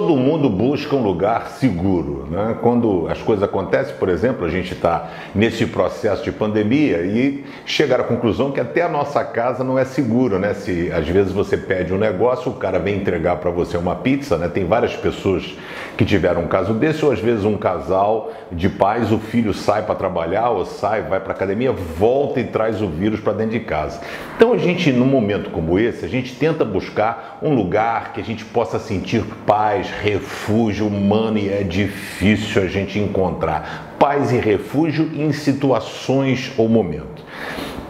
mundo busca um lugar seguro. Né? Quando as coisas acontecem, por exemplo, a gente está nesse processo de pandemia e chegar à conclusão que até a nossa casa não é seguro. Né? Se às vezes você pede um negócio, o cara vem entregar para você uma pizza, né? tem várias pessoas que tiveram um caso desse, ou às vezes um casal de pais, o filho sai para trabalhar ou sai, vai para academia, volta e traz o vírus para dentro de casa. Então a gente, num momento como esse, a gente tenta buscar um lugar que a gente possa sentir paz, refúgio humano e é difícil a gente encontrar paz e refúgio em situações ou momentos.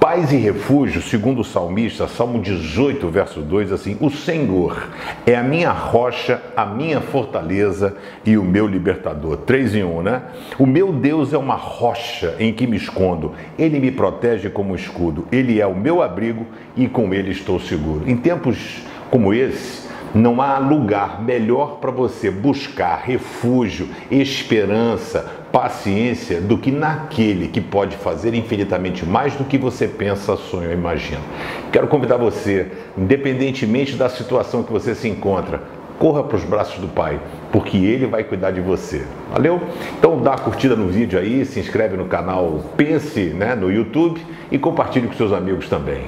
Paz e refúgio, segundo o salmista, Salmo 18, verso 2, assim: O Senhor é a minha rocha, a minha fortaleza e o meu libertador. 3 em 1, né? O meu Deus é uma rocha em que me escondo. Ele me protege como escudo. Ele é o meu abrigo e com ele estou seguro. Em tempos como esse, não há lugar melhor para você buscar refúgio, esperança, paciência do que naquele que pode fazer infinitamente mais do que você pensa, sonha ou imagina. Quero convidar você, independentemente da situação que você se encontra, corra para os braços do Pai, porque Ele vai cuidar de você. Valeu? Então dá curtida no vídeo aí, se inscreve no canal Pense né, no YouTube e compartilhe com seus amigos também.